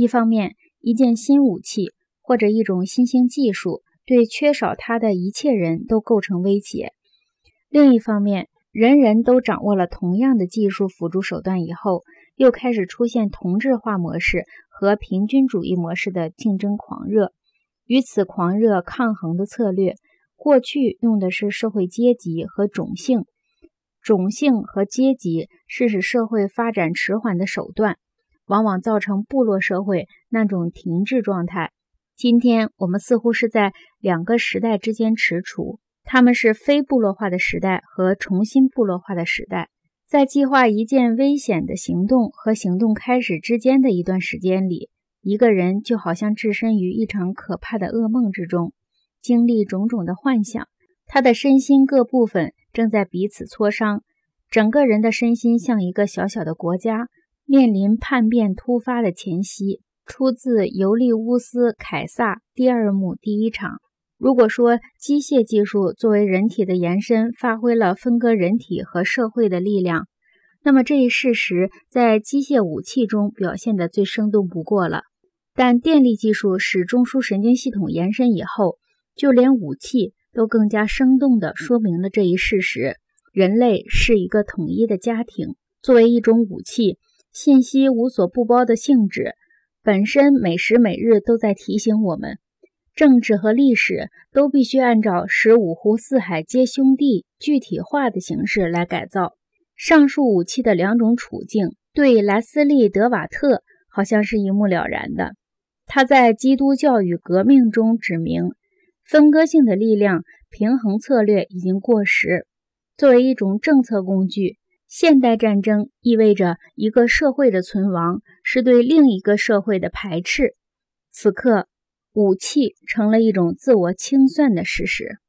一方面，一件新武器或者一种新兴技术对缺少它的一切人都构成威胁；另一方面，人人都掌握了同样的技术辅助手段以后，又开始出现同质化模式和平均主义模式的竞争狂热。与此狂热抗衡的策略，过去用的是社会阶级和种姓，种姓和阶级是使社会发展迟缓的手段。往往造成部落社会那种停滞状态。今天我们似乎是在两个时代之间踟蹰，他们是非部落化的时代和重新部落化的时代。在计划一件危险的行动和行动开始之间的一段时间里，一个人就好像置身于一场可怕的噩梦之中，经历种种的幻想。他的身心各部分正在彼此磋商，整个人的身心像一个小小的国家。面临叛变突发的前夕，出自尤利乌斯·凯撒第二幕第一场。如果说机械技术作为人体的延伸，发挥了分割人体和社会的力量，那么这一事实在机械武器中表现得最生动不过了。但电力技术使中枢神经系统延伸以后，就连武器都更加生动地说明了这一事实：人类是一个统一的家庭，作为一种武器。信息无所不包的性质本身，每时每日都在提醒我们，政治和历史都必须按照使五湖四海皆兄弟具体化的形式来改造。上述武器的两种处境，对莱斯利·德瓦特好像是一目了然的。他在《基督教与革命》中指明，分割性的力量平衡策略已经过时，作为一种政策工具。现代战争意味着一个社会的存亡是对另一个社会的排斥。此刻，武器成了一种自我清算的事实。